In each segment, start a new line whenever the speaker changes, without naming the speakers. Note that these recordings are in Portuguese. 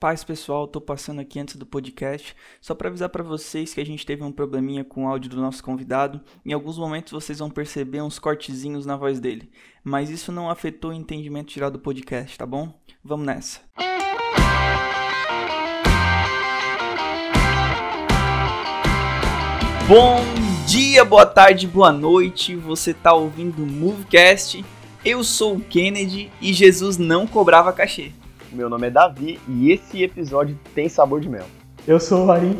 Paz pessoal, tô passando aqui antes do podcast só para avisar para vocês que a gente teve um probleminha com o áudio do nosso convidado. Em alguns momentos vocês vão perceber uns cortezinhos na voz dele, mas isso não afetou o entendimento geral do podcast, tá bom? Vamos nessa. Bom dia, boa tarde, boa noite. Você tá ouvindo o Movecast? Eu sou o Kennedy e Jesus não cobrava cachê.
Meu nome é Davi e esse episódio tem sabor de mel.
Eu sou o Ari,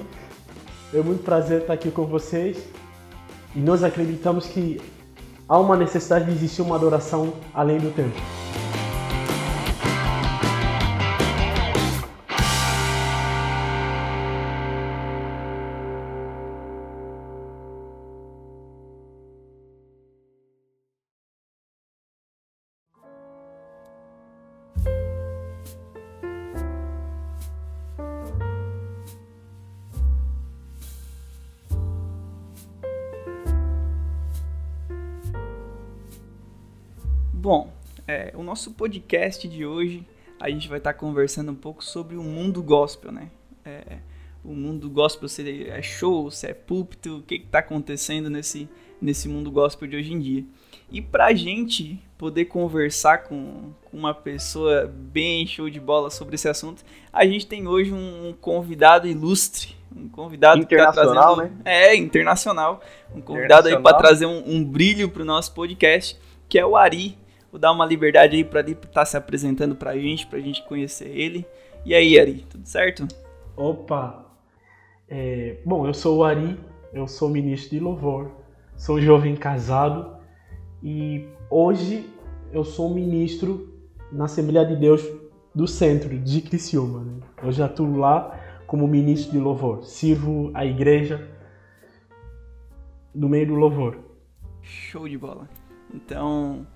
é muito prazer estar aqui com vocês e nós acreditamos que há uma necessidade de existir uma adoração além do tempo.
Nosso podcast de hoje a gente vai estar conversando um pouco sobre o mundo gospel, né? É, o mundo gospel se é show, se é púlpito, o que está acontecendo nesse, nesse mundo gospel de hoje em dia. E pra gente poder conversar com, com uma pessoa bem show de bola sobre esse assunto, a gente tem hoje um convidado ilustre, um convidado
internacional,
que tá
trazendo,
né? É, internacional, um convidado aí para trazer um, um brilho pro nosso podcast, que é o Ari. Vou dar uma liberdade aí para ele estar tá se apresentando pra gente, pra gente conhecer ele. E aí, Ari, tudo certo?
Opa! É, bom, eu sou o Ari, eu sou ministro de louvor, sou jovem casado e hoje eu sou ministro na Assembleia de Deus do Centro de Criciúma. Né? Eu já atuo lá como ministro de louvor, sirvo a igreja no meio do louvor.
Show de bola! Então,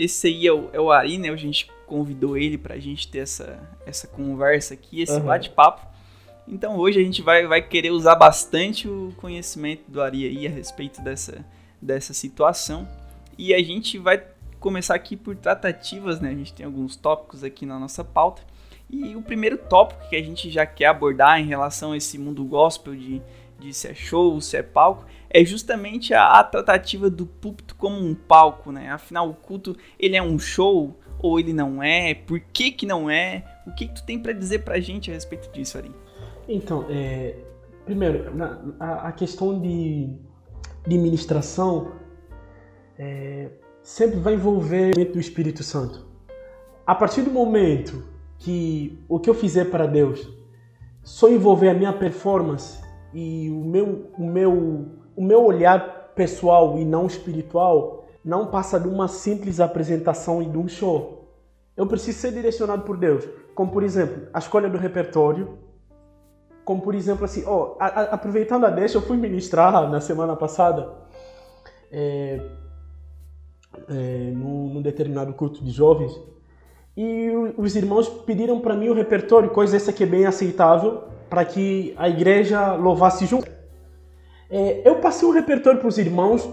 esse aí é o, é o Ari, né? A gente convidou ele pra gente ter essa, essa conversa aqui, esse uhum. bate-papo. Então hoje a gente vai, vai querer usar bastante o conhecimento do Ari aí a respeito dessa, dessa situação. E a gente vai começar aqui por tratativas, né? A gente tem alguns tópicos aqui na nossa pauta. E o primeiro tópico que a gente já quer abordar em relação a esse mundo gospel de, de se é show, se é palco, é justamente a, a, tratativa do púlpito como um palco, né? Afinal, o culto, ele é um show ou ele não é? Por que que não é? O que, que tu tem para dizer pra gente a respeito disso, Ari?
Então, é, primeiro, na, a, a, questão de, de ministração é, sempre vai envolver o Espírito Santo. A partir do momento que o que eu fizer para Deus só envolver a minha performance e o meu, o meu, o meu olhar pessoal e não espiritual não passa de uma simples apresentação e de um show. Eu preciso ser direcionado por Deus. Como, por exemplo, a escolha do repertório. Como, por exemplo, assim, ó, a, a, aproveitando a deixa, eu fui ministrar na semana passada é, é, num, num determinado culto de jovens e os irmãos pediram para mim o repertório, coisa essa que é bem aceitável, para que a igreja louvasse junto. É, eu passei um repertório para os irmãos,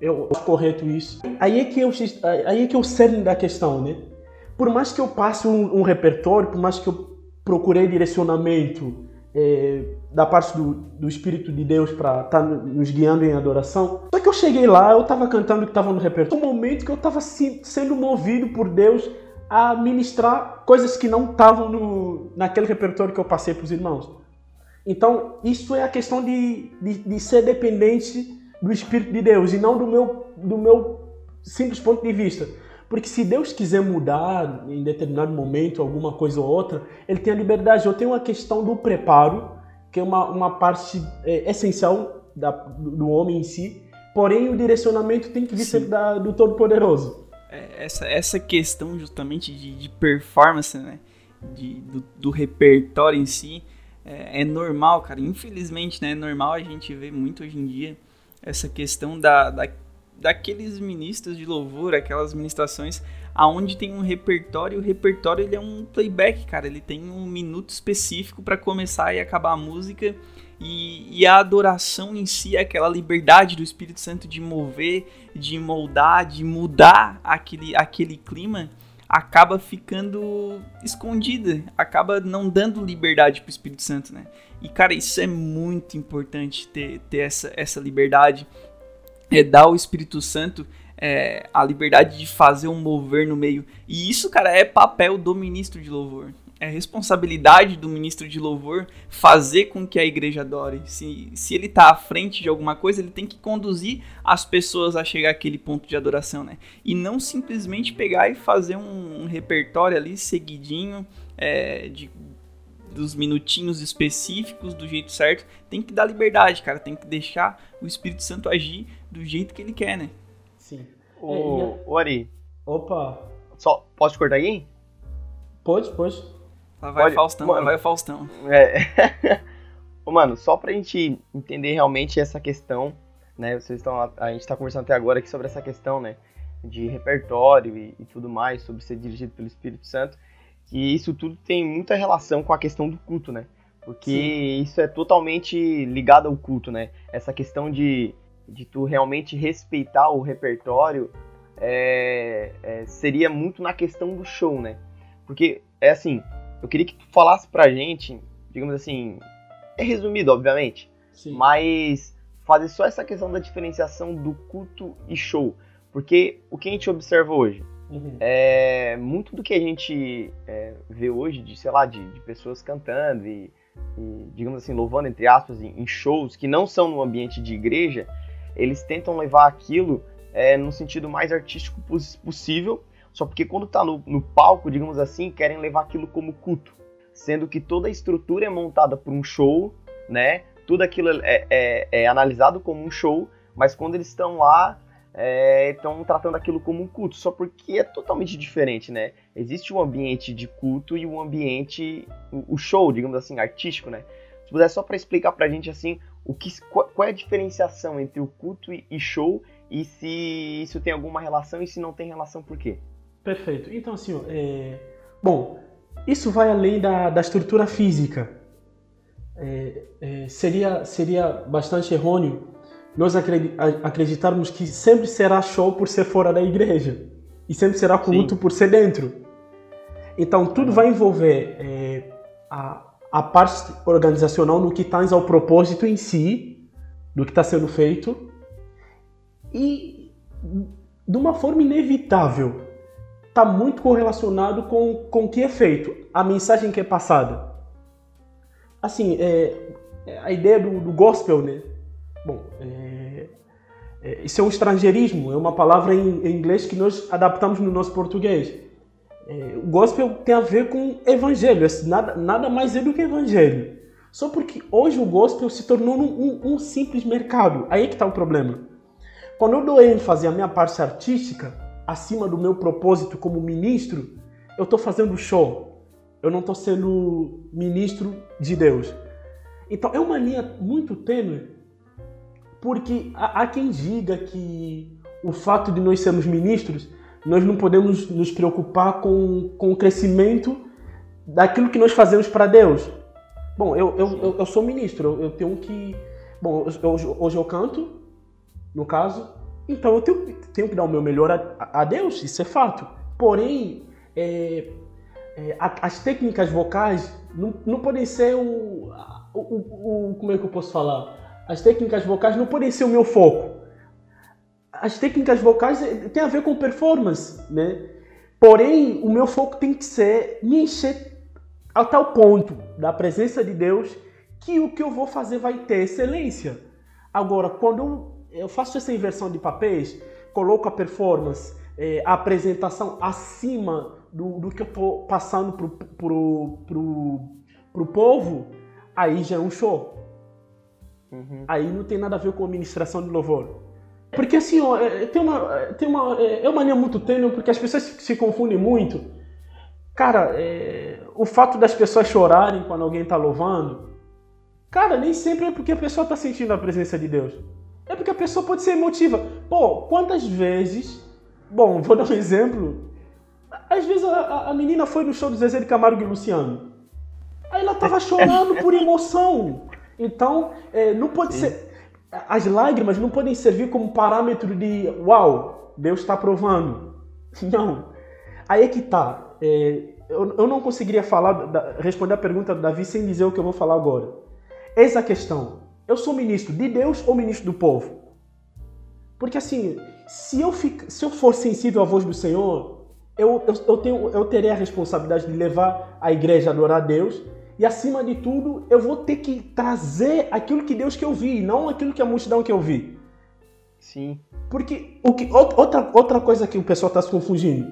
eu correto isso. Aí é que eu aí é que eu cerne da questão, né? Por mais que eu passe um, um repertório, por mais que eu procurei direcionamento é, da parte do, do Espírito de Deus para estar tá nos guiando em adoração. Só que eu cheguei lá, eu estava cantando o que estava no repertório. Um momento que eu estava sendo movido por Deus a ministrar coisas que não estavam naquele repertório que eu passei para os irmãos. Então, isso é a questão de, de, de, ser dependente do Espírito de Deus e não do meu, do meu simples ponto de vista. Porque se Deus quiser mudar em determinado momento alguma coisa ou outra, Ele tem a liberdade. Eu tenho uma questão do preparo, que é uma, uma parte é, essencial da, do homem em si, porém o direcionamento tem que vir sempre da, do Todo-Poderoso.
É, essa, essa questão justamente de, de performance, né? De, do, do repertório em si, é, é, normal, cara. Infelizmente, né? É normal a gente ver muito hoje em dia essa questão da, da, daqueles ministros de louvor, aquelas ministrações aonde tem um repertório, o repertório ele é um playback, cara. Ele tem um minuto específico para começar e acabar a música e, e, a adoração em si é aquela liberdade do Espírito Santo de mover, de moldar, de mudar aquele, aquele clima. Acaba ficando escondida, acaba não dando liberdade para o Espírito Santo, né? E cara, isso é muito importante ter, ter essa, essa liberdade, é dar ao Espírito Santo é, a liberdade de fazer um mover no meio. E isso, cara, é papel do ministro de louvor é responsabilidade do ministro de louvor fazer com que a igreja adore. Se, se ele está à frente de alguma coisa, ele tem que conduzir as pessoas a chegar àquele ponto de adoração, né? E não simplesmente pegar e fazer um, um repertório ali seguidinho é, de, dos minutinhos específicos do jeito certo. Tem que dar liberdade, cara. Tem que deixar o Espírito Santo agir do jeito que ele quer, né?
Sim.
Ô, é, Ari.
Opa.
Só, posso cortar aí?
Pode, pode.
Lá vai Pode, Faustão, mano, lá vai Faustão.
É. mano, só pra gente entender realmente essa questão, né? Vocês estão. A gente tá conversando até agora aqui sobre essa questão, né? De repertório e, e tudo mais, sobre ser dirigido pelo Espírito Santo. Que isso tudo tem muita relação com a questão do culto, né? Porque Sim. isso é totalmente ligado ao culto, né? Essa questão de, de tu realmente respeitar o repertório é, é, seria muito na questão do show, né? Porque é assim, eu queria que tu falasse pra gente, digamos assim, é resumido, obviamente, Sim. mas fazer só essa questão da diferenciação do culto e show. Porque o que a gente observa hoje? Uhum. É, muito do que a gente é, vê hoje, de, sei lá, de, de pessoas cantando e, e, digamos assim, louvando, entre aspas, em, em, shows que não são no ambiente de igreja, eles tentam levar aquilo é, no sentido mais artístico possível só porque quando tá no, no palco, digamos assim, querem levar aquilo como culto. Sendo que toda a estrutura é montada por um show, né? Tudo aquilo é, é, é analisado como um show, mas quando eles estão lá, estão é, tratando aquilo como um culto, só porque é totalmente diferente, né? Existe um ambiente de culto e um ambiente, o show, digamos assim, artístico, né? Se puder só para explicar pra gente assim, o que, qual, qual, é a diferenciação entre o culto e, e show e se isso tem alguma relação e se não tem relação por quê?
Perfeito. Então, assim, é... bom, isso vai além da, da estrutura física. É, é, seria, seria bastante errôneo nós acreditarmos que sempre será show por ser fora da igreja e sempre será culto Sim. por ser dentro. Então, tudo vai envolver é, a, a parte organizacional no que traz ao propósito em si, do que está sendo feito, e de uma forma inevitável está muito correlacionado com, com o que é feito, a mensagem que é passada. Assim, é, é a ideia do, do, gospel, né? Bom, é, é, isso é um estrangeirismo, é uma palavra em, em, inglês que nós adaptamos no nosso português. É, o gospel tem a ver com evangelho, é nada, nada mais é do que evangelho. Só porque hoje o gospel se tornou um, um, um simples mercado. Aí é que está o problema. Quando eu dou ênfase à minha parte artística, acima do meu propósito como ministro, eu estou fazendo show. Eu não estou sendo ministro de Deus. Então é uma linha muito tênue, porque há, há quem diga que o fato de nós sermos ministros, nós não podemos nos preocupar com, com o crescimento daquilo que nós fazemos para Deus. Bom, eu, eu, eu, sou ministro, eu, eu tenho que. Bom, eu, hoje eu canto, no caso, então eu tenho, tenho que dar o meu melhor a, a Deus, isso é fato. Porém, é, é, as técnicas vocais não, não podem ser o, o, o, Como é que eu posso falar? As técnicas vocais não podem ser o meu foco. As técnicas vocais é, têm a ver com performance, né? Porém, o meu foco tem que ser me encher a tal ponto da presença de Deus que o que eu vou fazer vai ter excelência. Agora, quando eu eu faço essa inversão de papéis, coloco a performance, é, a apresentação acima do, do que eu estou passando pro, pro, pro, pro povo, aí já é um show. Uhum. Aí não tem nada a ver com administração de louvor. Porque assim, ó, é, tem uma, tem uma, é, é uma linha muito tênue, porque as pessoas se, se confundem muito. Cara, é, o fato das pessoas chorarem quando alguém está louvando, cara, nem sempre é porque a pessoa está sentindo a presença de Deus. É porque a pessoa pode ser emotiva. Pô, quantas vezes. Bom, vou dar um exemplo. Às vezes a, a menina foi no show do Zezé de Camargo e Luciano. Aí ela tava chorando por emoção. Então, é, não pode ser. As lágrimas não podem servir como parâmetro de uau, Deus está provando. Não. aí é que tá. É, eu, eu não conseguiria falar, da, responder a pergunta do Davi sem dizer o que eu vou falar agora. Essa é a questão. Eu sou ministro de Deus ou ministro do povo? Porque assim, se eu, fico, se eu for sensível à voz do Senhor, eu, eu, eu, tenho, eu terei a responsabilidade de levar a igreja a adorar a Deus. E acima de tudo, eu vou ter que trazer aquilo que Deus quer ouvir, não aquilo que a multidão quer ouvir.
Sim.
Porque o que, outra, outra coisa que o pessoal está se confundindo.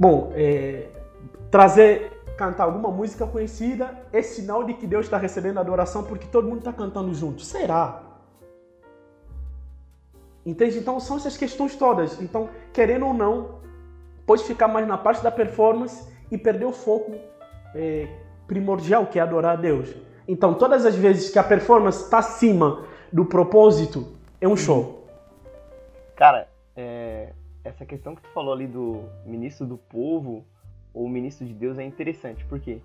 Bom, é, trazer, cantar alguma música conhecida é sinal de que Deus está recebendo adoração porque todo mundo está cantando junto. Será? Entende? Então são essas questões todas. Então, querendo ou não, pode ficar mais na parte da performance e perder o foco é, primordial, que é adorar a Deus. Então, todas as vezes que a performance está acima do propósito, é um show.
Cara, é, essa questão que tu falou ali do ministro do povo ou ministro de Deus é interessante. Por quê?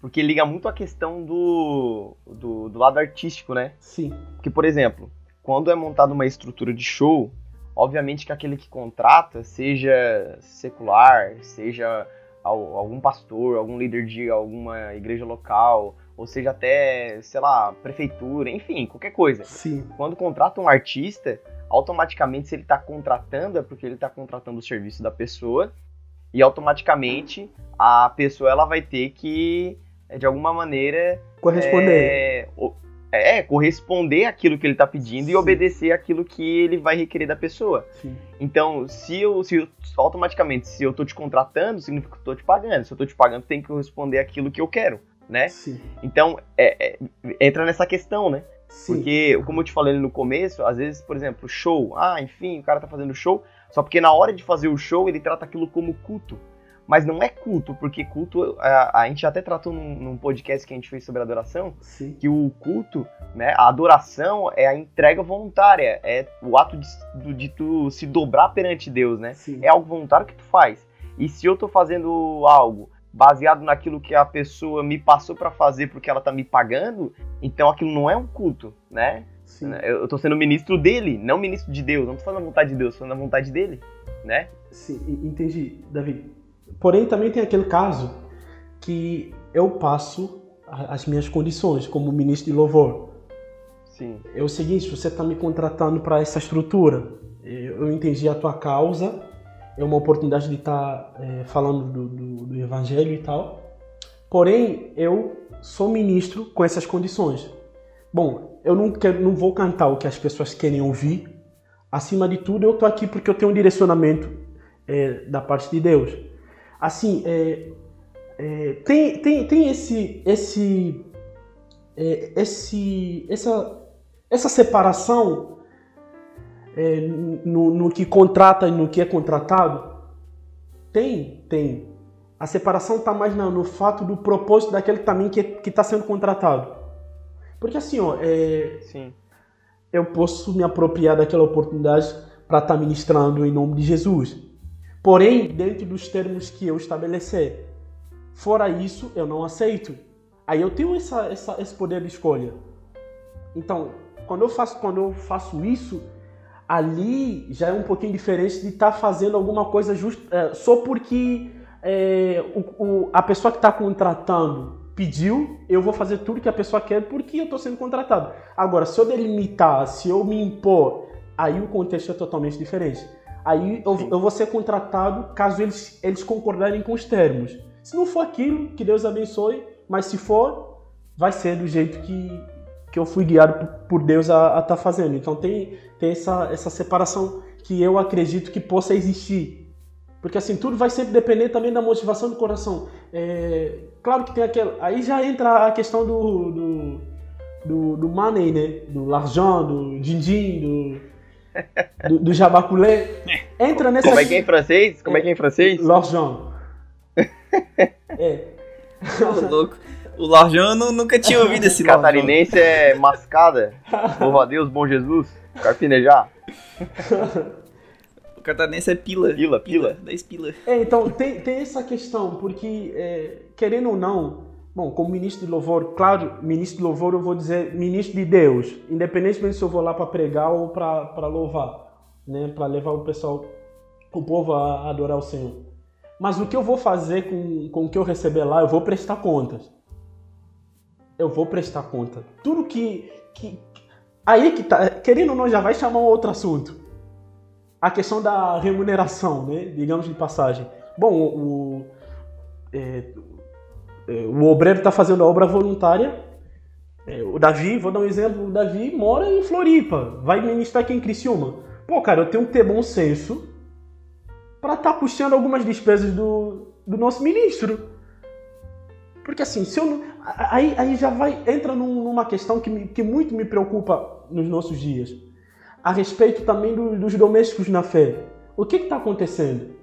Porque liga muito a questão do, do, do lado artístico, né?
Sim.
Porque, por exemplo, quando é montada uma estrutura de show, obviamente que aquele que contrata, seja secular, seja algum pastor, algum líder de alguma igreja local, ou seja até, sei lá, prefeitura, enfim, qualquer coisa.
Sim.
Quando contrata um artista, automaticamente se ele está contratando é porque ele está contratando o serviço da pessoa e automaticamente a pessoa ela vai ter que de alguma maneira
corresponder.
É, é, corresponder aquilo que ele está pedindo Sim. e obedecer aquilo que ele vai requerer da pessoa.
Sim.
Então, se eu, se eu, automaticamente, se eu estou te contratando, significa que eu estou te pagando. Se eu estou te pagando, tem que corresponder aquilo que eu quero, né?
Sim.
Então, é, é, entra nessa questão, né? Porque, como eu te falei no começo, às vezes, por exemplo, show, ah, enfim, o cara tá fazendo show, só porque na hora de fazer o show ele trata aquilo como culto mas não é culto, porque culto, a, a gente até tratou num, num, podcast que a gente fez sobre adoração,
Sim.
que o culto, né, a adoração é a entrega voluntária, é o ato de, de tu se dobrar perante Deus, né?
Sim.
É algo voluntário que tu faz. E se eu tô fazendo algo baseado naquilo que a pessoa me passou para fazer porque ela tá me pagando, então aquilo não é um culto, né?
Sim.
Eu tô sendo ministro dele, não ministro de Deus. Não tô falando a vontade de Deus, tô falando a vontade dele, né?
Sim, entendi, Davi. Porém, também tem aquele caso que eu passo as minhas condições como ministro de louvor.
Sim.
É o seguinte, você está me contratando para essa estrutura. Eu entendi a tua causa, é uma oportunidade de estar tá, é, falando do, do, do evangelho e tal. Porém, eu sou ministro com essas condições. Bom, eu não, quero, não vou cantar o que as pessoas querem ouvir. Acima de tudo, eu estou aqui porque eu tenho um direcionamento é, da parte de Deus assim, é, é, tem, tem, tem esse, esse, é, esse, essa, essa separação é, no, no que contrata e no que é contratado? Tem, tem. A separação está mais no, no, fato do propósito daquele também que está sendo contratado. Porque assim, ó, é,
Sim.
eu posso me apropriar daquela oportunidade para estar tá ministrando em nome de Jesus porém dentro dos termos que eu estabelecer. Fora isso, eu não aceito. Aí eu tenho essa, essa, esse poder de escolha. Então, quando eu faço, quando eu faço isso, ali já é um pouquinho diferente de estar tá fazendo alguma coisa just, é, só porque é, o, o, a pessoa que está contratando pediu, eu vou fazer tudo que a pessoa quer porque eu estou sendo contratado. Agora, se eu delimitar, se eu me impor, aí o contexto é totalmente diferente. Aí eu, eu, vou ser contratado caso eles, eles concordarem com os termos. Se não for aquilo, que Deus abençoe, mas se for, vai ser do jeito que, que eu fui guiado por Deus a estar tá fazendo. Então tem, tem essa, essa separação que eu acredito que possa existir. Porque assim, tudo vai sempre depender também da motivação do coração. É, claro que tem aquela. Aí já entra a questão do, do, do, do money, né? Do l'argent, do din-din, do do, do jabaculé. Entra nessa.
Como é que é em francês? Como é, é que é em francês?
L'argent.
é. Oh, louco. O L'argent eu nunca tinha ouvido esse
nome. Catarinense é mascada. Louva a Deus, bom Jesus. Carpinejar.
O catarinense é pila.
Pila, pila.
10 pila.
É, então tem, tem essa questão, porque, é, querendo ou não, Bom, como ministro de louvor, claro, ministro de louvor eu vou dizer ministro de Deus, independentemente se eu vou lá para pregar ou para louvar, né, para levar o pessoal, o povo a adorar o Senhor. Mas o que eu vou fazer com, com o que eu receber lá, eu vou prestar contas. Eu vou prestar conta. Tudo que, que. Aí que tá. Querendo ou não, já vai chamar um outro assunto. A questão da remuneração, né? Digamos de passagem. Bom, o, é, é, o obreiro está fazendo a obra voluntária. É, o Davi, vou dar um exemplo, o Davi mora em Floripa, vai ministrar aqui em Criciúma. Pô, cara, eu tenho que ter bom senso para estar tá puxando algumas despesas do, do nosso ministro. Porque assim, se eu aí, aí já vai entra numa questão que, me, que muito me preocupa nos nossos dias, a respeito também do, dos domésticos na fé. O que está acontecendo?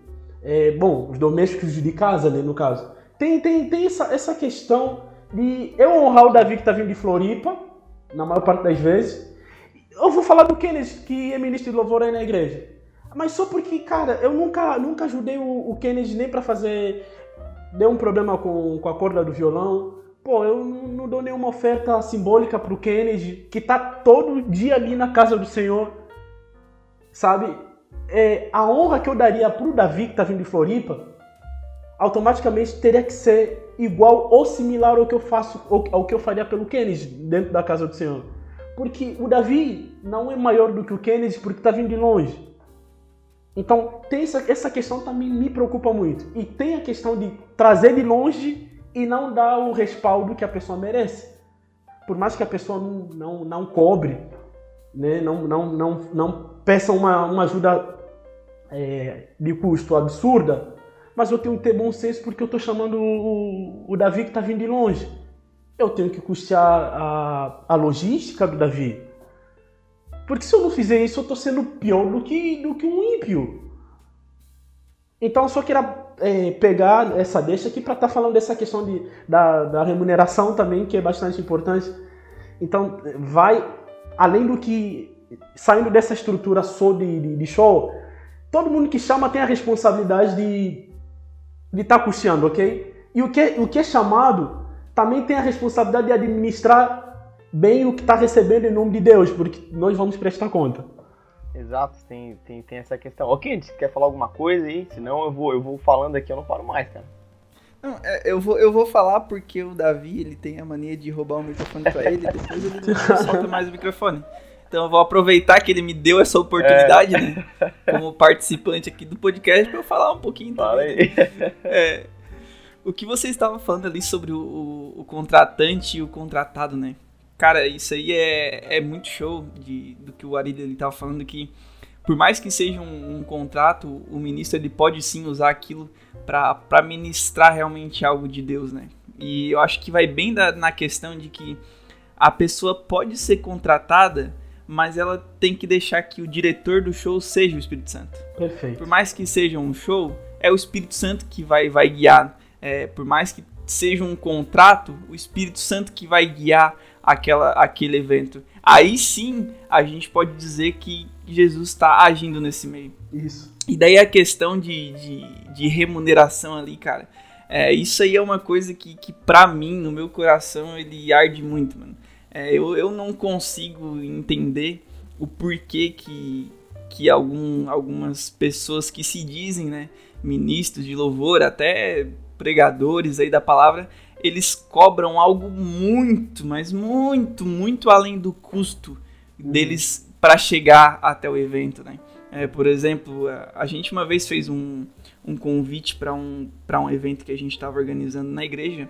É, bom, os domésticos de casa, né, no caso. Tem, tem, tem essa, essa questão de eu honrar o Davi que está vindo de Floripa, na maior parte das vezes. Eu vou falar do Kenneth, que é ministro de louvor aí na igreja. Mas só porque, cara, eu nunca, nunca ajudei o, o Kennedy nem para fazer. Deu um problema com, com a corda do violão. Pô, eu não, dou nenhuma oferta simbólica pro Kennedy, que tá todo dia ali na casa do Senhor. Sabe? É, a honra que eu daria pro Davi, que tá vindo de Floripa, automaticamente teria que ser igual ou similar ao que eu faço, ao que eu faria pelo Kennedy dentro da casa do Senhor. Porque o Davi não é maior do que o Kennedy porque tá vindo de longe. Então, tem essa, essa questão também me preocupa muito. E tem a questão de trazer de longe e não dar o respaldo que a pessoa merece. Por mais que a pessoa não, não, não cobre, né? não, não, não, não peça uma, uma ajuda é, de custo absurda, mas eu tenho que ter bom senso porque eu estou chamando o, o Davi que está vindo de longe. Eu tenho que custear a, a logística do Davi. Porque se eu não fizer isso, eu estou sendo pior do que, do que um ímpio. Então eu só queria é, pegar essa deixa aqui para estar tá falando dessa questão de, da, da remuneração também, que é bastante importante. Então, vai além do que. Saindo dessa estrutura só de, de, de show, todo mundo que chama tem a responsabilidade de estar tá custeando, ok? E o que, o que é chamado também tem a responsabilidade de administrar bem o que está recebendo em nome de Deus, porque nós vamos prestar conta.
Exato, tem, tem, tem essa questão. Ok, você quer falar alguma coisa aí? Senão eu vou, eu vou falando aqui, eu não paro mais, cara.
Não, é, eu, vou, eu vou falar porque o Davi ele tem a mania de roubar o microfone pra ele depois ele não solta mais o microfone. Então eu vou aproveitar que ele me deu essa oportunidade, é. né? Como participante aqui do podcast, para eu falar um pouquinho
Fala
também. Aí. É, o que você estava falando ali sobre o, o, o contratante e o contratado, né? Cara, isso aí é, é muito show de, do que o Arida ele tava falando que por mais que seja um, um, contrato, o ministro ele pode sim usar aquilo para ministrar realmente algo de Deus, né? E eu acho que vai bem da, na questão de que a pessoa pode ser contratada, mas ela tem que deixar que o diretor do show seja o Espírito Santo.
Perfeito.
Por mais que seja um show, é o Espírito Santo que vai, vai guiar. É, por mais que seja um contrato, o Espírito Santo que vai guiar aquela, aquele evento. Aí sim a gente pode dizer que Jesus está agindo nesse meio.
Isso.
E daí a questão de, de, de remuneração ali, cara. É, isso aí é uma coisa que, que pra mim, no meu coração, ele arde muito, mano. É, eu, eu não consigo entender o porquê que, que algum, algumas pessoas que se dizem, né, ministros de louvor, até pregadores aí da palavra, eles cobram algo muito, mas muito, muito além do custo uhum. deles para chegar até o evento, né? É, por exemplo, a gente uma vez fez um, um convite para um, um evento que a gente estava organizando na igreja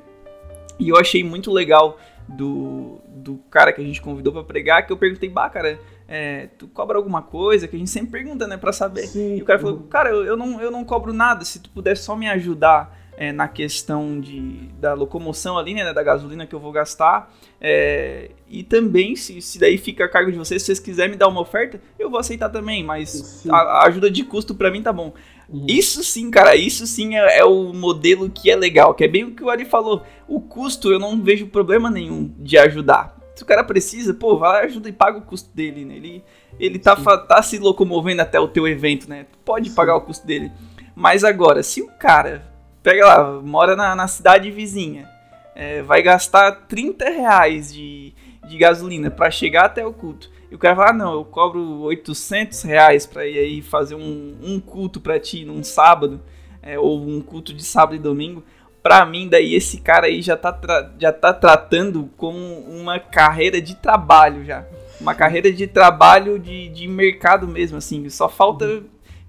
e eu achei muito legal do, do cara que a gente convidou para pregar que eu perguntei, bah, cara, é, tu cobra alguma coisa? Que a gente sempre pergunta, né, para saber. Sim. E o cara falou, cara, eu, eu, não, eu não cobro nada, se tu puder só me ajudar é, na questão de, da locomoção ali, né, da gasolina que eu vou gastar. É, e também, se, se daí fica a cargo de vocês, se vocês quiserem me dar uma oferta, eu vou aceitar também, mas a, a, ajuda de custo para mim tá bom. Uhum. Isso sim, cara, isso sim é, é, o modelo que é legal, que é bem o que o Ari falou. O custo eu não vejo problema nenhum de ajudar. Se o cara precisa, pô, vai lá, ajuda e paga o custo dele, né? Ele, ele tá, tá se locomovendo até o teu evento, né? Pode sim. pagar o custo dele. Mas agora, se o cara pega lá, mora na, na cidade vizinha, é, vai gastar 30 reais de, de gasolina para chegar até o culto. E o cara fala, ah, não, eu cobro 800 reais pra ir aí fazer um, um culto pra ti num sábado. é, ou um culto de sábado e domingo, pra mim, daí esse cara aí já tá, já tá tratando como uma carreira de trabalho já. Uma carreira de trabalho de, de mercado mesmo, assim. Só falta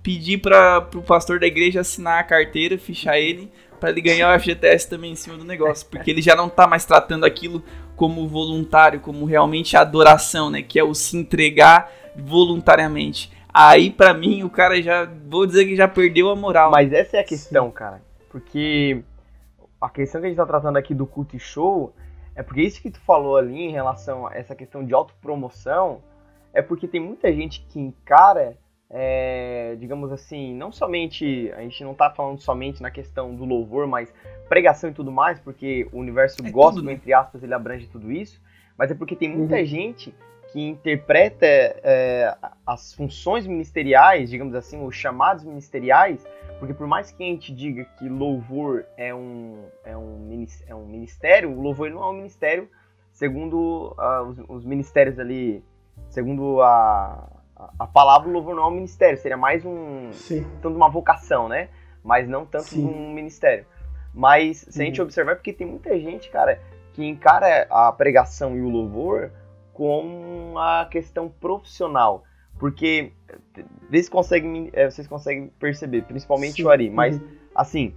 pedir para pro pastor da igreja assinar a carteira, fichar ele, para ele ganhar o FGTS também em cima do negócio. Porque ele já não tá mais tratando aquilo como voluntário, como realmente adoração, né? Que é o se entregar voluntariamente. Aí, para mim, o cara já. Vou dizer que já perdeu a moral.
Mas essa é a questão, cara. Porque a questão que a gente tá tratando aqui do culto e show é porque isso que tu falou ali em relação a essa questão de autopromoção é porque tem muita gente que encara, é, digamos assim, não somente, a gente não tá falando somente na questão do louvor, mas pregação e tudo mais, porque o universo é gospel, tudo, né? entre aspas, ele abrange tudo isso, mas é porque tem muita uhum. gente que interpreta é, as funções ministeriais, digamos assim, os chamados ministeriais, porque por mais que a gente diga que louvor é um, é um, é um ministério, o louvor não é um ministério, segundo uh, os, os, ministérios ali, segundo a, a palavra, louvor não é um ministério, seria mais um, Sim. tanto uma vocação, né? Mas não tanto Sim. um ministério. Mas se a gente uhum. observar, é porque tem muita gente, cara, que encara a pregação e o louvor com a questão profissional. Porque vocês conseguem, é, vocês conseguem perceber, principalmente Sim. o Ari, mas uhum. assim,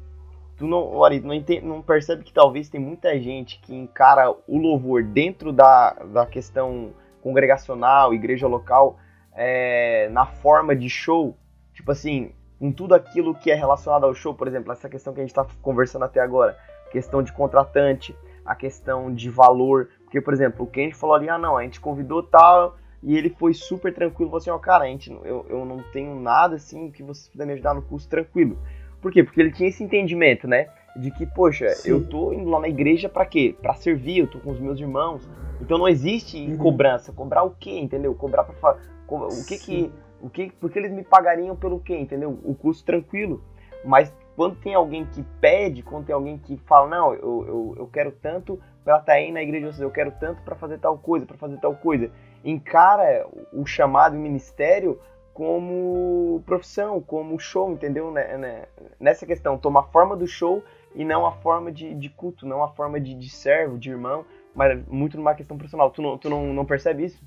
tu não, o Ari, não, entende, não percebe que talvez tem muita gente que encara o louvor dentro da, da questão congregacional, igreja local, é, na forma de show, tipo assim, com tudo aquilo que é relacionado ao show, por exemplo, essa questão que a gente está conversando até agora, questão de contratante, a questão de valor, porque, por exemplo, o Kenji falou ali, ah, não, a gente convidou tal, e ele foi super tranquilo, falou assim, ó, oh, cara, a gente, eu, eu não tenho nada, assim, que você puder me ajudar no curso tranquilo. Por quê? Porque ele tinha esse entendimento, né? De que, poxa, Sim. eu tô indo lá na igreja para quê? Para servir, eu tô com os meus irmãos. Então não existe uhum. cobrança. Cobrar o quê, entendeu? Cobrar pra o que Sim. que o que porque eles me pagariam pelo quê, entendeu? O curso tranquilo. Mas quando tem alguém que pede, quando tem alguém que fala, não, eu, eu, eu quero tanto para estar tá aí na igreja, eu quero tanto para fazer tal coisa, para fazer tal coisa. Encara o chamado ministério como profissão, como show, entendeu? Né, né? Nessa questão, toma a forma do show e não a forma de, de culto, não a forma de, de servo, de irmão, mas muito numa questão profissional. Tu não, tu não, não percebe isso?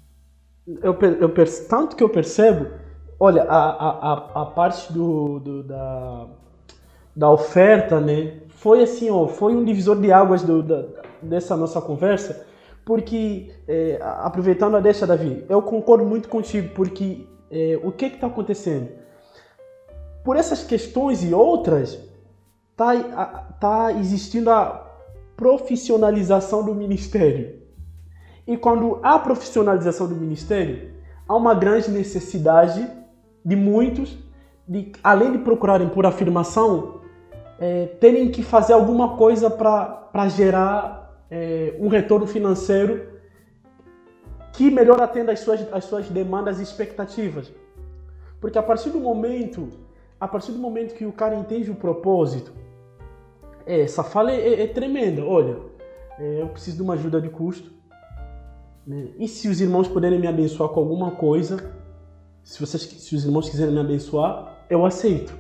Eu, eu, tanto que eu percebo, olha, a, a, a parte do, do da, da oferta, né, foi assim, ó, foi um divisor de águas do, da, dessa nossa conversa, porque, é, aproveitando a deixa, Davi, eu concordo muito contigo, porque é, o que está acontecendo? Por essas questões e outras, está tá existindo a profissionalização do ministério. E quando há profissionalização do ministério, há uma grande necessidade de muitos, de, além de procurarem por afirmação, é, terem que fazer alguma coisa para gerar é, um retorno financeiro que melhor atenda às suas, às suas demandas e expectativas. Porque a partir do momento, a partir do momento que o cara entende o propósito, essa fala é, é, é tremenda. Olha, é, eu preciso de uma ajuda de custo. Né? E se os irmãos puderem me abençoar com alguma coisa, se, vocês, se os irmãos quiserem me abençoar, eu aceito.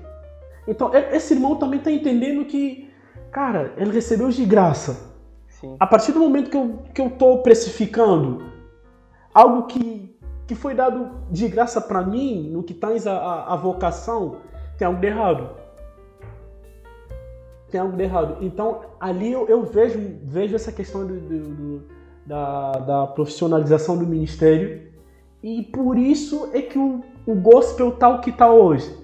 Então, esse irmão também está entendendo que, cara, ele recebeu de graça. Sim. A partir do momento que eu, que eu tô precificando algo que, que foi dado de graça para mim, no que traz a, a, a, vocação, tem algo de errado. Tem algo de errado. Então, ali eu, eu vejo, vejo essa questão do, do, do, da, da profissionalização do ministério. E por isso é que o, o gospel tá o que está hoje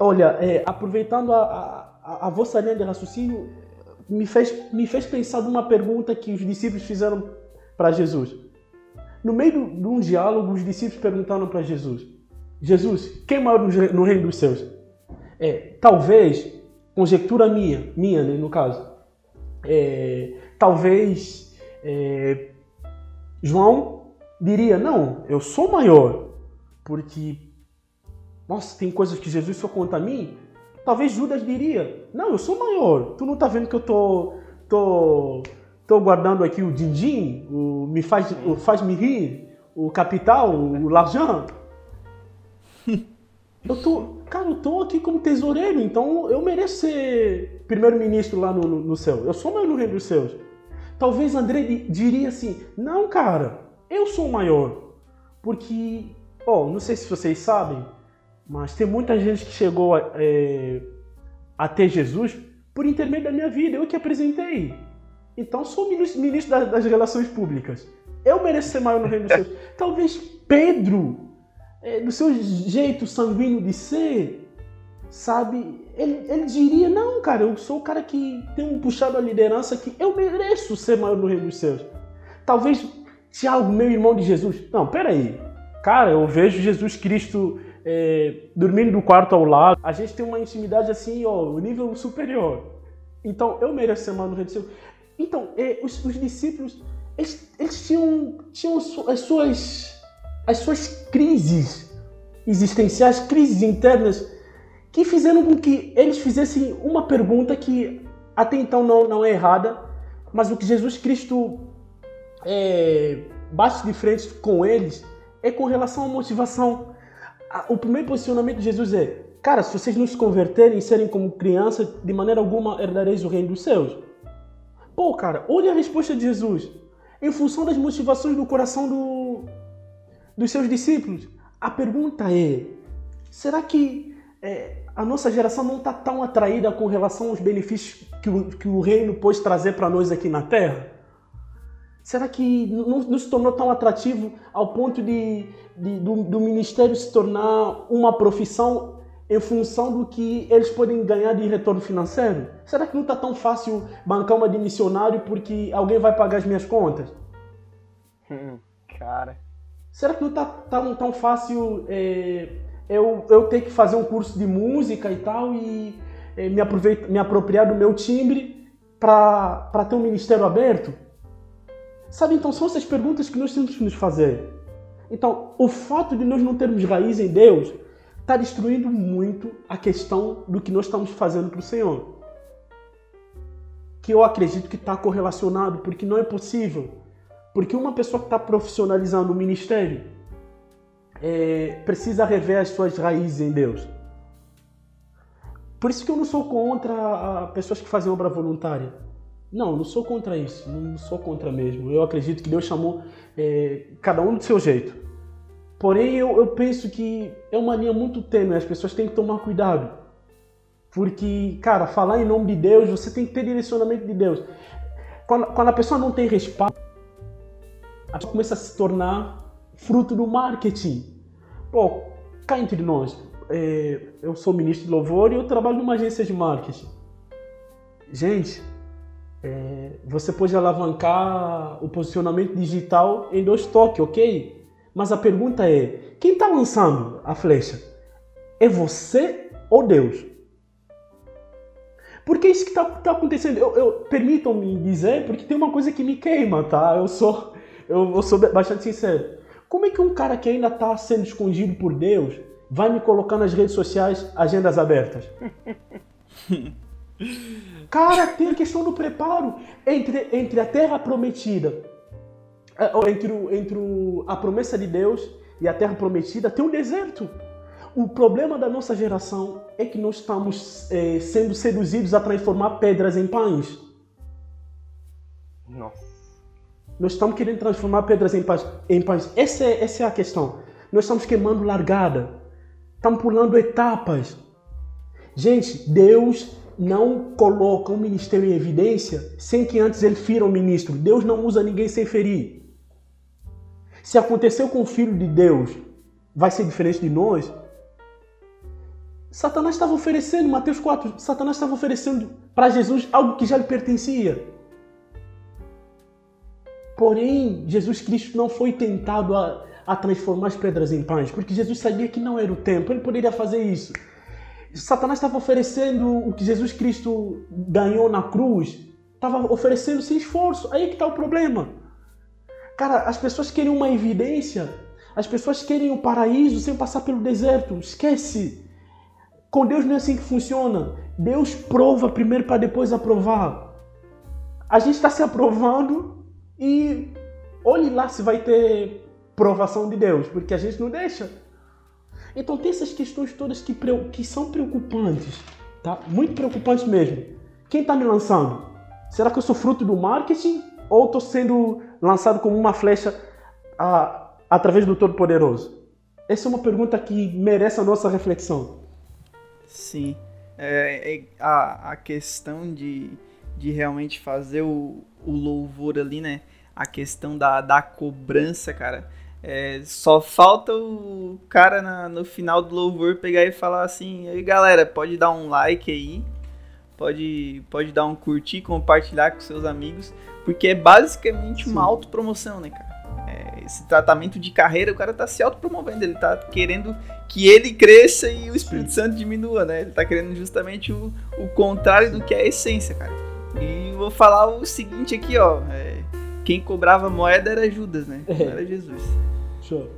Olha, é, aproveitando a, a, a, vossa linha de raciocínio, me fez, me fez pensar numa pergunta que os discípulos fizeram para Jesus. No meio de um diálogo, os discípulos perguntaram para Jesus: Jesus, quem é maior no reino dos céus? É, talvez, conjectura minha, minha né, no caso, é, talvez é, João diria: Não, eu sou maior, porque nossa, tem coisas que Jesus só conta a mim. Talvez Judas diria: Não, eu sou maior. Tu não tá vendo que eu tô, tô, tô guardando aqui o din-din, o me faz, o faz me rir, o capital, o larjan? eu tô, cara, eu tô aqui como tesoureiro, então eu mereço ser primeiro-ministro lá no, no, no, céu. Eu sou maior no reino dos céus. Talvez André diria assim: não, cara, eu sou maior. Porque, ó, oh, não sei se vocês sabem, mas tem muita gente que chegou é, até Jesus por intermédio da minha vida, eu que apresentei. Então sou ministro das, das relações públicas. Eu mereço ser maior no reino dos céus. Talvez Pedro, é, do seu jeito sanguíneo de ser, sabe, ele, ele diria, não, cara, eu sou o cara que tem um puxado a liderança que eu mereço ser maior no reino dos céus. Talvez Tiago, meu irmão de Jesus. Não, peraí. Cara, eu vejo Jesus Cristo é, dormindo no quarto ao lado. A gente tem uma intimidade assim, ó, nível superior. Então, eu mereço ser maior no reino dos céus. Então, é, os, os, discípulos, eles, eles tinham, tinham as suas as suas crises existenciais, crises internas, que fizeram com que eles fizessem uma pergunta que até então não, não é errada, mas o que Jesus Cristo é, bate de frente com eles é com relação à motivação. O primeiro posicionamento de Jesus é: cara, se vocês não se converterem e serem como crianças, de maneira alguma herdareis o reino dos céus. Pô, cara, olha a resposta de Jesus. Em função das motivações do coração do, dos seus discípulos. A pergunta é: será que é, a nossa geração não está tão atraída com relação aos benefícios que o, que o reino pôs trazer para nós aqui na Terra? Será que não, não, se tornou tão atrativo ao ponto de, de do, do, ministério se tornar uma profissão em função do que eles podem ganhar de retorno financeiro? Será que não está tão fácil bancar uma de missionário porque alguém vai pagar as minhas contas?
Hum, cara.
Será que não está tão, tão fácil é, eu, eu ter que fazer um curso de música e tal e é, me, me apropriar do meu timbre para ter um ministério aberto? Sabe, então são essas perguntas que nós temos que nos fazer. Então, o fato de nós não termos raiz em Deus está destruindo muito a questão do que nós estamos fazendo para o Senhor. Que eu acredito que está correlacionado, porque não é possível porque uma pessoa que está profissionalizando o ministério é, precisa rever as suas raízes em Deus. Por isso que eu não sou contra pessoas que fazem obra voluntária. Não, não sou contra isso, não sou contra mesmo. Eu acredito que Deus chamou é, cada um do seu jeito. Porém, eu, eu penso que é uma linha muito tênue, as pessoas têm que tomar cuidado. Porque, cara, falar em nome de Deus, você tem que ter direcionamento de Deus. Quando, quando a pessoa não tem respaldo, a gente começa a se tornar fruto do marketing. Pô, cá entre nós, é, eu sou ministro de louvor e eu trabalho numa agência de marketing. Gente, é, você pode alavancar o posicionamento digital em dois toques, ok? Mas a pergunta é: quem está lançando a flecha? É você ou Deus? Porque é isso que está tá acontecendo. Eu, eu Permitam-me dizer, porque tem uma coisa que me queima, tá? Eu sou eu, eu sou bastante sincero. Como é que um cara que ainda está sendo escondido por Deus vai me colocar nas redes sociais agendas abertas? Cara, tem a questão do preparo entre, entre a terra prometida, é, entre, o, entre o, a promessa de Deus e a terra prometida, tem um deserto. O problema da nossa geração é que nós estamos é, sendo seduzidos a transformar pedras em pães.
Nossa.
Nós estamos querendo transformar pedras em pães. Em pães. Essa, é, essa é a questão. Nós estamos queimando largada. Estamos pulando etapas. Gente, Deus não coloca um ministério em evidência sem que antes ele fira o ministro. Deus não usa ninguém sem ferir. Se aconteceu com o Filho de Deus, vai ser diferente de nós? Satanás estava oferecendo, Mateus 4, Satanás estava oferecendo para Jesus algo que já lhe pertencia. Porém, Jesus Cristo não foi tentado a, a transformar as pedras em pães, porque Jesus sabia que não era o tempo, ele poderia fazer isso. Satanás estava oferecendo o que Jesus Cristo ganhou na cruz, estava oferecendo sem esforço. Aí que está o problema. Cara, as pessoas querem uma evidência, as pessoas querem o paraíso sem passar pelo deserto. Esquece. Com Deus não é assim que funciona. Deus prova primeiro para depois aprovar. A gente está se aprovando e olhe lá se vai ter provação de Deus, porque a gente não deixa. Então tem essas questões todas que, que são preocupantes, tá? Muito preocupantes mesmo. Quem está me lançando? Será que eu sou fruto do marketing ou estou sendo lançado como uma flecha a, através do Todo-Poderoso? Essa é uma pergunta que merece a nossa reflexão.
Sim. É, é a, a questão de, de realmente fazer o, o louvor ali, né? A questão da, da cobrança, cara é, só falta o cara na, no final do louvor pegar e falar assim: aí galera, pode dar um like aí, pode, pode dar um curtir, compartilhar com seus amigos, porque é basicamente Sim. uma autopromoção, né, cara? É, esse tratamento de carreira, o cara tá se autopromovendo, ele tá querendo que ele cresça e o Espírito Sim. Santo diminua, né? Ele tá querendo justamente o, o contrário do que é a essência, cara. E vou falar o seguinte aqui, ó. É, quem cobrava moeda era Judas, né? Não era Jesus.
Show.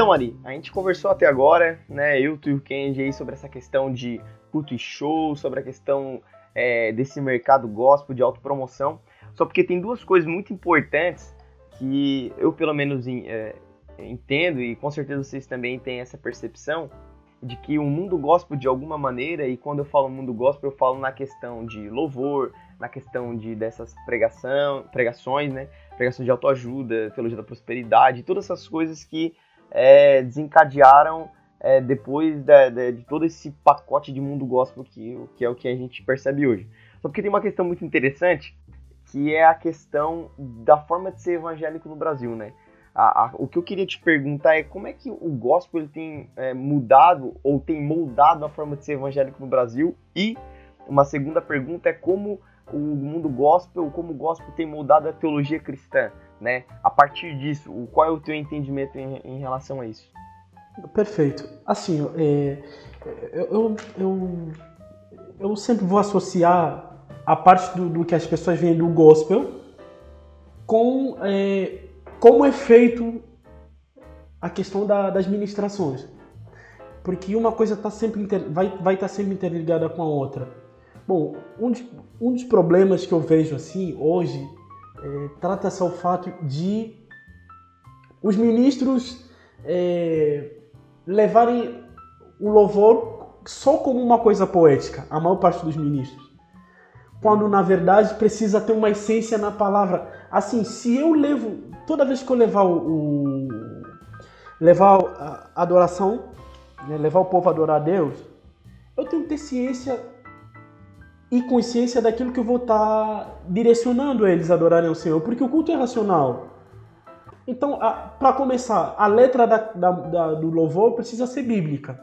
Então, Ari, a gente conversou até agora, né, eu, tu e o Kenji aí sobre essa questão de culto e show, sobre a questão é, desse mercado gospel de autopromoção. Só porque tem duas coisas muito importantes que eu, pelo menos, é, entendo e com certeza vocês também têm essa percepção de que o mundo gospel, de alguma maneira, e quando eu falo mundo gospel, eu falo na questão de louvor, na questão de dessas pregação, pregações, né, pregações de autoajuda, teologia da prosperidade, todas essas coisas que é, desencadearam é, depois de, de, de, todo esse pacote de mundo gospel que, que é o que a gente percebe hoje. Só porque tem uma questão muito interessante, que é a questão da forma de ser evangélico no Brasil, né? A, a, o que eu queria te perguntar é como é que o gospel ele tem é, mudado ou tem moldado a forma de ser evangélico no Brasil e uma segunda pergunta é como o mundo gospel, como o gospel tem moldado a teologia cristã né? A partir disso, qual é o teu entendimento em, em relação a isso?
Perfeito. Assim, é, eu, eu, eu, sempre vou associar a parte do, do, que as pessoas veem do gospel com é, como é feito a questão da, das ministrações. Porque uma coisa tá sempre inter, vai estar vai tá sempre interligada com a outra. Bom, um, de, um dos problemas que eu vejo assim hoje é, trata-se ao fato de os ministros é, levarem o louvor só como uma coisa poética, a maior parte dos ministros. Quando na verdade precisa ter uma essência na palavra. Assim, se eu levo, toda vez que eu levar o, o levar a adoração, né, levar o povo a adorar a Deus, eu tenho que ter ciência e consciência daquilo que eu vou estar tá direcionando eles a adorarem ao Senhor, porque o culto é racional. Então, para começar, a letra da, da, da, do louvor precisa ser bíblica.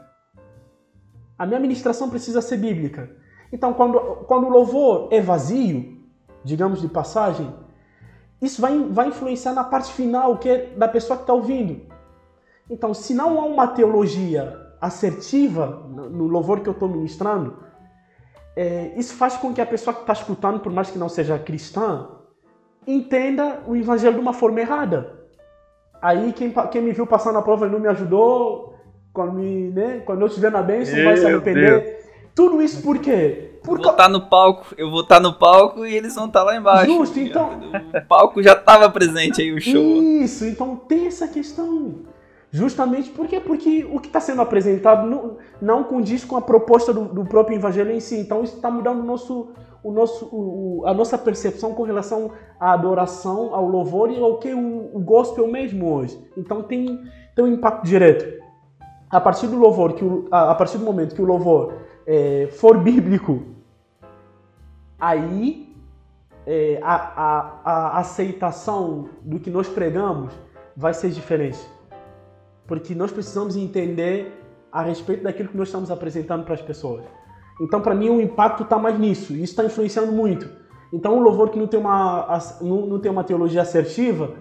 A minha ministração precisa ser bíblica. Então, quando, quando o louvor é vazio, digamos de passagem, isso vai, vai influenciar na parte final, que é da pessoa que está ouvindo. Então, se não há uma teologia assertiva no louvor que eu estou ministrando, é, isso faz com que a pessoa que está escutando, por mais que não seja cristã, entenda o evangelho de uma forma errada. Aí quem, quem me viu passando a prova e não me ajudou, quando, me, né, quando eu estiver na bênção, Meu vai se arrepender. Deus. Tudo isso por quê?
Por eu vou estar tá no palco, eu vou estar tá no palco e eles vão estar tá lá embaixo.
Justo, então.
O palco já estava presente aí, o show.
Isso, então tem essa questão. Justamente por quê? Porque o que está sendo apresentado não, não, condiz com a proposta do, do, próprio evangelho em si. Então isso está mudando o nosso, o nosso, o, a nossa percepção com relação à adoração, ao louvor e ao que o, o gospel mesmo hoje. Então tem, tem um impacto direto. A partir do louvor, que o, a, a partir do momento que o louvor é, for bíblico, aí é, a, a, a aceitação do que nós pregamos vai ser diferente porque nós precisamos entender a respeito daquilo que nós estamos apresentando para as pessoas. Então, para mim, o impacto está mais nisso, isso está influenciando muito. Então, o louvor que não tem, uma, não, tem uma teologia assertiva,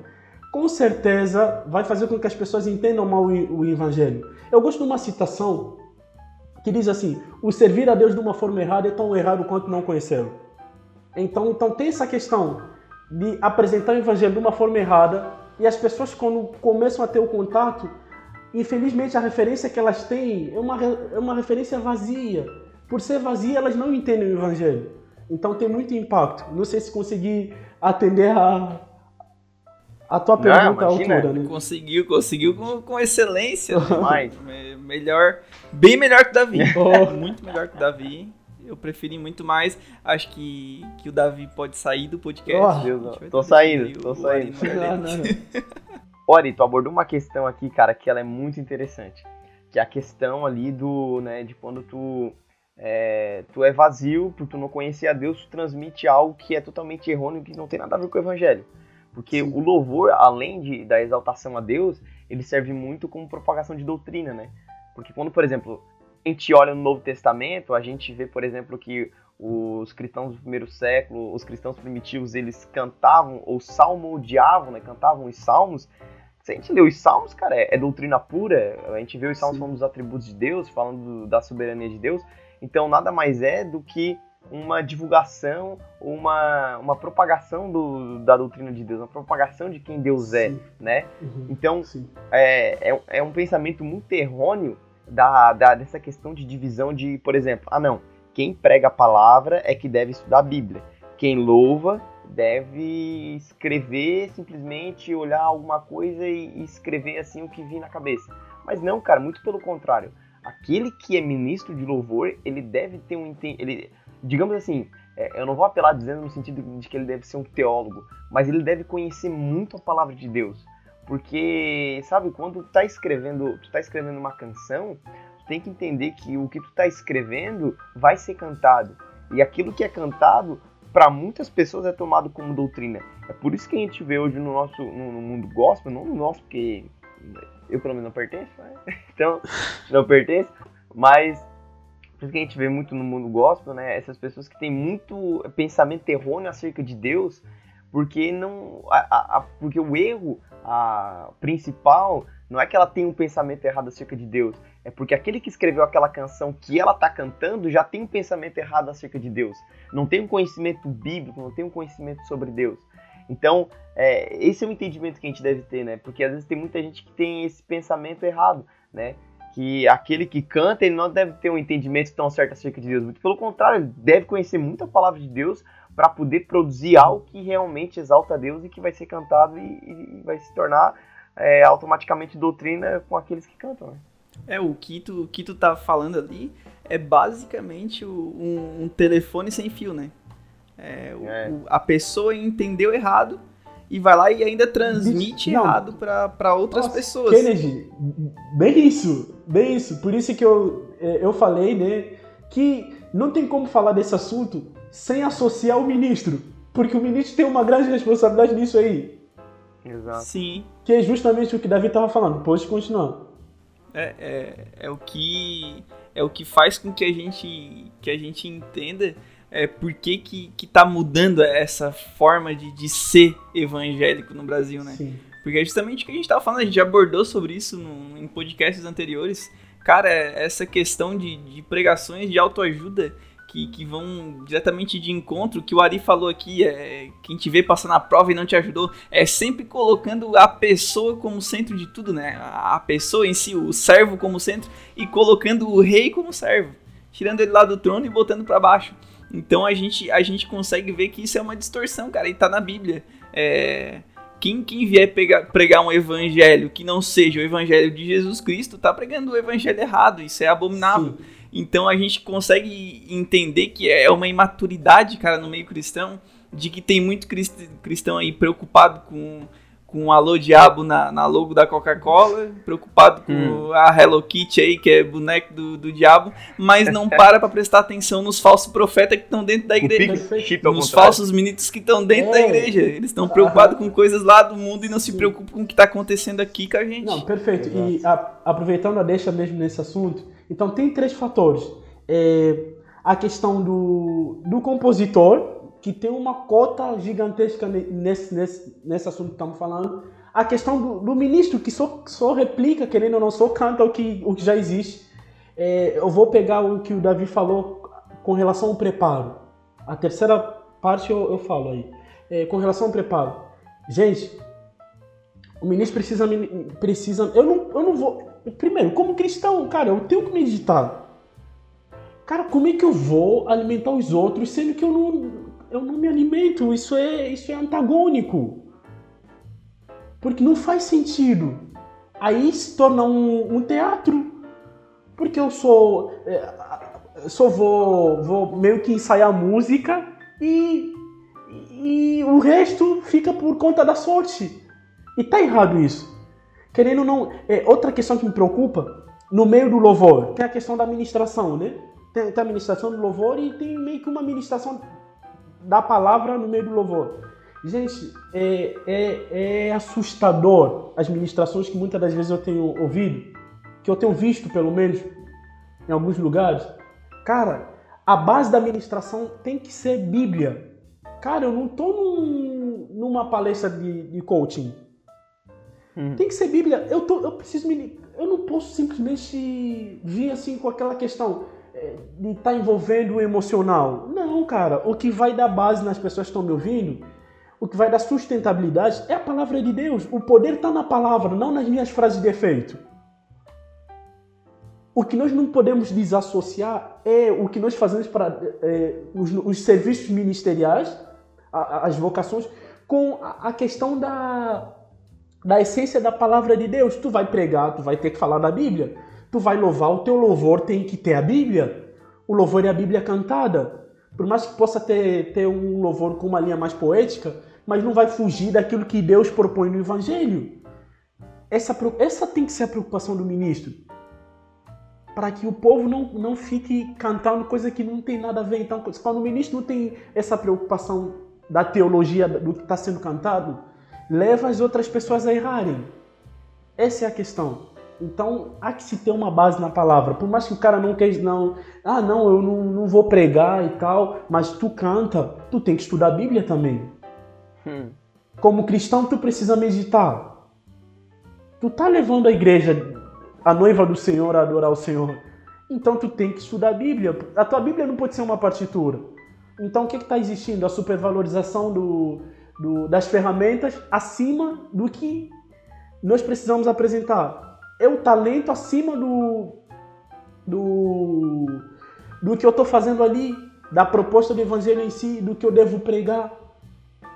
com certeza vai fazer com que as pessoas entendam mal o evangelho. Eu gosto de uma citação que diz assim: o servir a Deus de uma forma errada é tão errado quanto não conhecê-lo. Então, então tem essa questão de apresentar o evangelho de uma forma errada e as pessoas quando começam a ter o contato, infelizmente a referência que elas têm é uma, é uma referência vazia. Por ser vazia, elas não entendem o evangelho. Então tem muito impacto. Não sei se consegui atender a, a tua pergunta à altura, né?
Conseguiu, conseguiu com, com excelência. Demais. melhor, bem melhor que o Davi. Oh. Muito melhor que o Davi. Eu preferi muito mais. Acho que, que o Davi pode sair do podcast.
Oh, Deus, tô saindo, tô saindo. Não, não, não. Ori, tu abordou uma questão aqui, cara, que ela é muito interessante. Que é a questão ali do, né, de quando tu é, tu é vazio, por tu não conhecer a Deus, tu transmite algo que é totalmente errôneo, que não tem nada a ver com o evangelho. Porque Sim. o louvor, além de, da exaltação a Deus, ele serve muito como propagação de doutrina, né? Porque quando, por exemplo, a gente olha no Novo Testamento, a gente vê, por exemplo, que os cristãos do primeiro século, os cristãos primitivos, eles cantavam ou salmodiavam, né? Cantavam os salmos. Se a gente lê os salmos, cara, é, é doutrina pura. A gente vê os salmos Sim. falando dos atributos de Deus, falando do, da soberania de Deus. Então, nada mais é do que uma divulgação, uma, uma propagação do, da doutrina de Deus, uma propagação de quem Deus é, Sim. né? Uhum. Então, é, é, é, um pensamento muito errôneo da, da, dessa questão de divisão de, por exemplo, ah não, quem prega a palavra é que deve estudar a Bíblia, quem louva deve escrever simplesmente, olhar alguma coisa e, escrever assim o que vir na cabeça. Mas não, cara, muito pelo contrário. Aquele que é ministro de louvor, ele deve ter um ele digamos assim, é, eu não vou apelar dizendo no sentido de que ele deve ser um teólogo, mas ele deve conhecer muito a palavra de Deus. Porque, sabe, quando tu tá escrevendo, tu tá escrevendo uma canção, tu tem que entender que o que tu tá escrevendo vai ser cantado. E aquilo que é cantado, para muitas pessoas é tomado como doutrina. É por isso que a gente vê hoje no nosso no, no mundo gospel, não no nosso, porque eu pelo menos não pertenço, né? então não pertenço, mas por isso que a gente vê muito no mundo gospel, né? Essas pessoas que têm muito pensamento errôneo acerca de Deus, porque não, a, a, porque o erro a, principal não é que ela tem um pensamento errado acerca de Deus, é porque aquele que escreveu aquela canção que ela está cantando já tem um pensamento errado acerca de Deus, não tem um conhecimento bíblico, não tem um conhecimento sobre Deus. Então, é, esse é o entendimento que a gente deve ter, né? Porque às vezes tem muita gente que tem esse pensamento errado, né? que aquele que canta, ele não deve ter um entendimento tão certo acerca de Deus. Muito pelo contrário, ele deve conhecer muito a palavra de Deus para poder produzir algo que realmente exalta a Deus e que vai ser cantado e, e vai se tornar é, automaticamente doutrina com aqueles que cantam. Né?
É, o que tu, o que tu tá falando ali é basicamente o, um, um, telefone sem fio, né? É, o, é. O, a pessoa entendeu errado e vai lá e ainda transmite Não. errado para outras Nossa, pessoas.
Kennedy, bem isso, bem isso. Por isso que eu, é, eu falei, né, que não tem como falar desse assunto sem associar o ministro, porque o ministro tem uma grande responsabilidade nisso aí.
Exato. Sim.
Que é justamente o que Davi estava falando. Pode continuar.
É, é, é o que é o que faz com que a gente que a gente entenda é, por que, que, que tá mudando essa forma de, de ser evangélico no Brasil, né? Sim. Porque é justamente o que a gente tava falando, a gente já abordou sobre isso no, em podcasts anteriores. Cara, essa questão de, de pregações de autoajuda que, que vão diretamente de encontro, que o Ari falou aqui, é, quem te vê passar na prova e não te ajudou, é sempre colocando a pessoa como centro de tudo, né? A pessoa em si, o servo como centro, e colocando o rei como servo. Tirando ele lá do trono e botando para baixo. Então a gente, a gente consegue ver que isso é uma distorção, cara, e tá na Bíblia. É, quem, quem vier pegar, pregar um evangelho que não seja o evangelho de Jesus Cristo, tá pregando o evangelho errado, isso é abominável. Sim. Então a gente consegue entender que é uma imaturidade, cara, no meio cristão, de que tem muito cristão aí preocupado com com um alô diabo na, na logo da Coca-Cola, preocupado com hum. a Hello Kitty aí, que é boneco do, do diabo, mas não para pra prestar atenção nos falsos profetas que estão dentro da igreja. nos falsos ministros que estão dentro é. da igreja. Eles estão preocupados com coisas lá do mundo e não se preocupam com o que está acontecendo aqui com a gente.
Não, perfeito. Exato. E a, aproveitando a deixa mesmo nesse assunto, então tem três fatores. É, a questão do, do compositor, que tem uma cota gigantesca nesse, nesse, nesse assunto que estamos falando. A questão do, do, ministro, que só, só replica, querendo ou não, só canta o que, o que já existe. É, eu vou pegar o que o Davi falou com relação ao preparo. A terceira parte eu, eu falo aí. É, com relação ao preparo. Gente, o ministro precisa. precisa eu, não, eu não vou. Primeiro, como cristão, cara, eu tenho que meditar. Cara, como é que eu vou alimentar os outros sendo que eu não, eu não me alimento? Isso é, isso é antagônico. Porque não faz sentido. Aí se torna um, um teatro. Porque eu sou. É, só vou, vou meio que ensaiar música e, e o resto fica por conta da sorte. E tá errado isso. Querendo não. É, outra questão que me preocupa, no meio do louvor, tem a questão da administração, né? Tem, tem a ministração do louvor e tem meio que uma ministração da palavra no meio do louvor. Gente, é, é, é assustador as ministrações que muitas das vezes eu tenho ouvido, que eu tenho visto pelo menos em alguns lugares. Cara, a base da ministração tem que ser Bíblia. Cara, eu não estou num, numa palestra de, de coaching. Hum. Tem que ser Bíblia. Eu, tô, eu preciso me. Eu não posso simplesmente vir assim com aquela questão de estar tá envolvendo o emocional. Não, cara. O que vai dar base nas pessoas que estão me ouvindo, o que vai dar sustentabilidade é a palavra de Deus. O poder está na palavra, não nas minhas frases de efeito. O que nós não podemos desassociar é o que nós fazemos para é, os, os, serviços ministeriais, a, as vocações, com a, a questão da, da essência da palavra de Deus. Tu vai pregar, tu vai ter que falar da Bíblia tu vai louvar, o teu louvor tem que ter a Bíblia. O louvor é a Bíblia cantada. Por mais que possa ter, ter um louvor com uma linha mais poética, mas não vai fugir daquilo que Deus propõe no Evangelho. Essa, essa tem que ser a preocupação do ministro. Para que o povo não, não fique cantando coisa que não tem nada a ver. Então, quando o ministro não tem essa preocupação da teologia do que está sendo cantado, leva as outras pessoas a errarem. Essa é a questão. Então, há que se ter uma base na palavra. Por mais que o cara não queira, não, ah, não, eu não, não vou pregar e tal, mas tu canta, tu tem que estudar a Bíblia também. Hum. Como cristão, tu precisa meditar. Tu tá levando a igreja, a noiva do Senhor, a adorar o Senhor. Então, tu tem que estudar a Bíblia. A tua Bíblia não pode ser uma partitura. Então, o que está existindo? A supervalorização do, do, das ferramentas acima do que nós precisamos apresentar é o talento acima do, do, do que eu estou fazendo ali, da proposta do evangelho em si, do que eu devo pregar.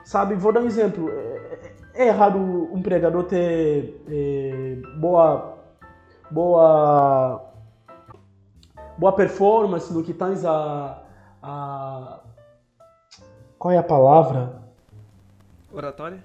Sabe, vou dar um exemplo. É, é errado um pregador ter é, boa, boa, boa performance no que tens a, a. Qual é a palavra?
Oratória?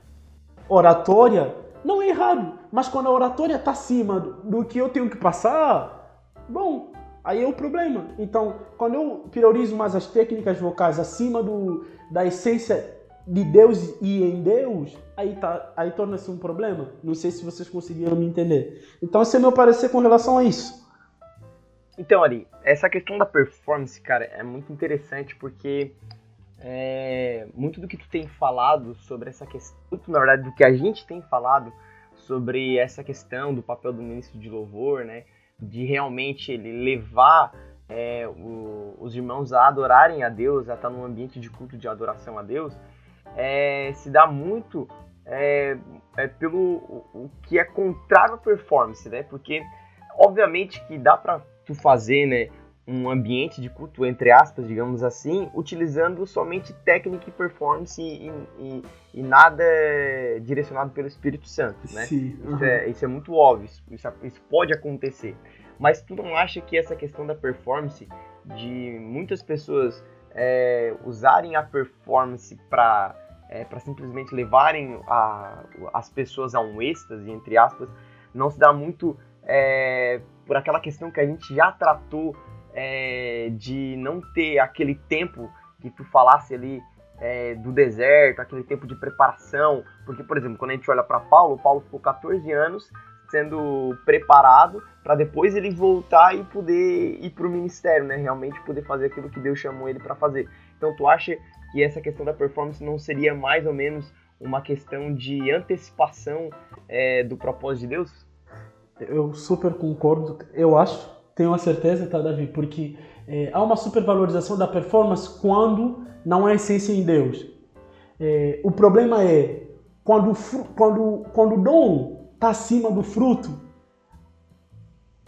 Oratória não é errado, mas quando a oratória está acima do que eu tenho que passar, bom, aí é o problema. Então, quando eu priorizo mais as técnicas vocais acima do, da essência de Deus e em Deus, aí, tá, aí torna-se um problema. Não sei se vocês conseguiram me entender. Então, esse é meu parecer com relação a isso.
Então, Ari, essa questão da performance, cara, é muito interessante porque é, muito do que tu tem falado sobre essa questão, na verdade do que a gente tem falado sobre essa questão do papel do ministro de louvor, né, de realmente ele levar é, o, os irmãos a adorarem a Deus, a estar num ambiente de culto de adoração a Deus, é, se dá muito é, é pelo o, o, que é contrário à performance, né? Porque obviamente que dá para tu fazer, né, um ambiente de culto, entre aspas, digamos assim, utilizando somente técnica e performance e, e, e nada direcionado pelo Espírito Santo, né? Sim. Uhum. Isso, é, isso, é, muito óbvio, isso, isso, pode acontecer. Mas tu não acha que essa questão da performance, de muitas pessoas é, usarem a performance para é, para simplesmente levarem a, as pessoas a um êxtase, entre aspas, não se dá muito é, por aquela questão que a gente já tratou é, de não ter aquele tempo que tu falasse ali é, do deserto, aquele tempo de preparação. Porque, por exemplo, quando a gente olha para Paulo, Paulo ficou 14 anos sendo preparado para depois ele voltar e poder ir para o ministério, né? Realmente poder fazer aquilo que Deus chamou ele para fazer. Então, tu acha que essa questão da performance não seria mais ou menos uma questão de antecipação é, do propósito de Deus?
Eu super concordo. Eu acho Tenho a certeza, tá, Davi? Porque é, há uma supervalorização da performance quando não há essência em Deus. É, o problema é quando, quando, quando o dom está acima do fruto,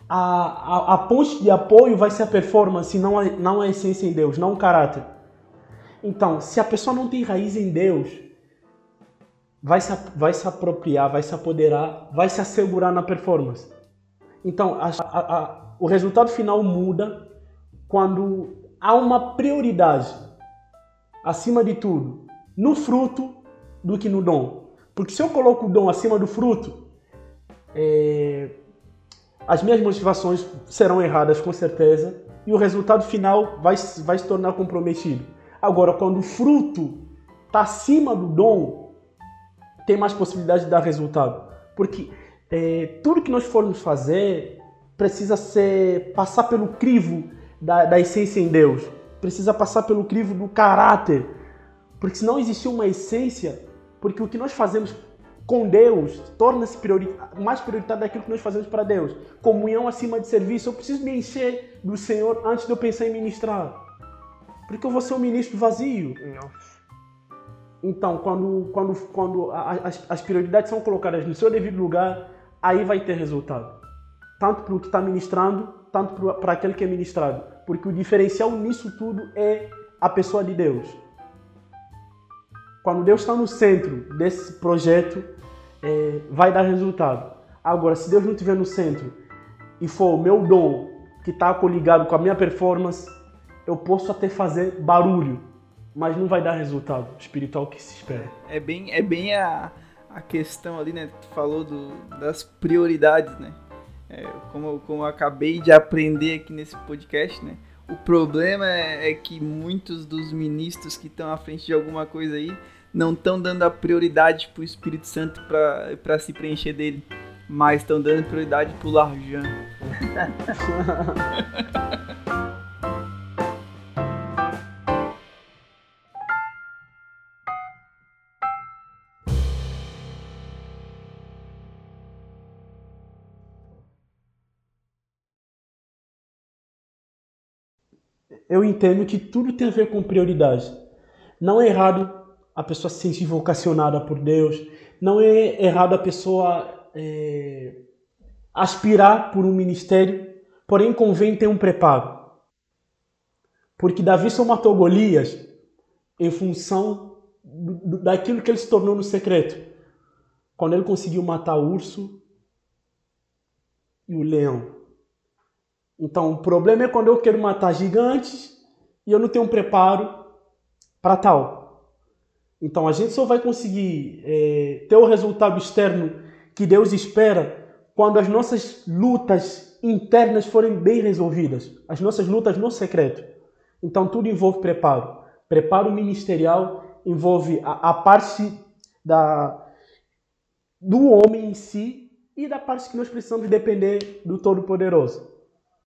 a, a, a, ponte de apoio vai ser a performance, não a, não a essência em Deus, não o caráter. Então, se a pessoa não tem raiz em Deus, vai se, vai se apropriar, vai se apoderar, vai se assegurar na performance. Então, a, a, o resultado final muda quando há uma prioridade, acima de tudo, no fruto do que no dom. Porque se eu coloco o dom acima do fruto, é, as minhas motivações serão erradas com certeza e o resultado final vai, vai se tornar comprometido. Agora, quando o fruto está acima do dom, tem mais possibilidade de dar resultado. Porque é, tudo que nós formos fazer precisa ser passar pelo crivo da, da essência em Deus. Precisa passar pelo crivo do caráter. Porque se não existir uma essência, porque o que nós fazemos com Deus torna-se priori mais prioritário daquilo que nós fazemos para Deus. Comunhão acima de serviço. Eu preciso me encher do Senhor antes de eu pensar em ministrar. Porque eu vou ser um ministro vazio. Então, quando, quando, quando as, as prioridades são colocadas no seu devido lugar, aí vai ter resultado. Tanto para o que está ministrando, tanto para aquele que é ministrado. Porque o diferencial nisso tudo é a pessoa de Deus. Quando Deus está no centro desse projeto, é, vai dar resultado. Agora, se Deus não estiver no centro e for o meu dom que está coligado com a minha performance, eu posso até fazer barulho, mas não vai dar resultado espiritual que se espera.
É bem, é bem a, a questão ali, né? Tu falou do, das prioridades, né? É, como, como eu acabei de aprender aqui nesse podcast, né? O problema é, é que muitos dos ministros que estão à frente de alguma coisa aí não estão dando a prioridade para o Espírito Santo para se preencher dele, mas estão dando prioridade para o Larjan.
eu entendo que tudo tem a ver com prioridade. Não é errado a pessoa se sentir vocacionada por Deus, não é errado a pessoa é, aspirar por um ministério, porém convém ter um preparo. Porque Davi só matou Golias em função daquilo que ele se tornou no secreto. Quando ele conseguiu matar o urso e o leão. Então, o problema é quando eu quero matar gigantes e eu não tenho um preparo para tal. Então, a gente só vai conseguir é, ter o resultado externo que Deus espera quando as nossas lutas internas forem bem resolvidas, as nossas lutas no secreto. Então, tudo envolve preparo. Preparo ministerial envolve a, a parte da, do homem em si e da parte que nós precisamos depender do Todo-Poderoso.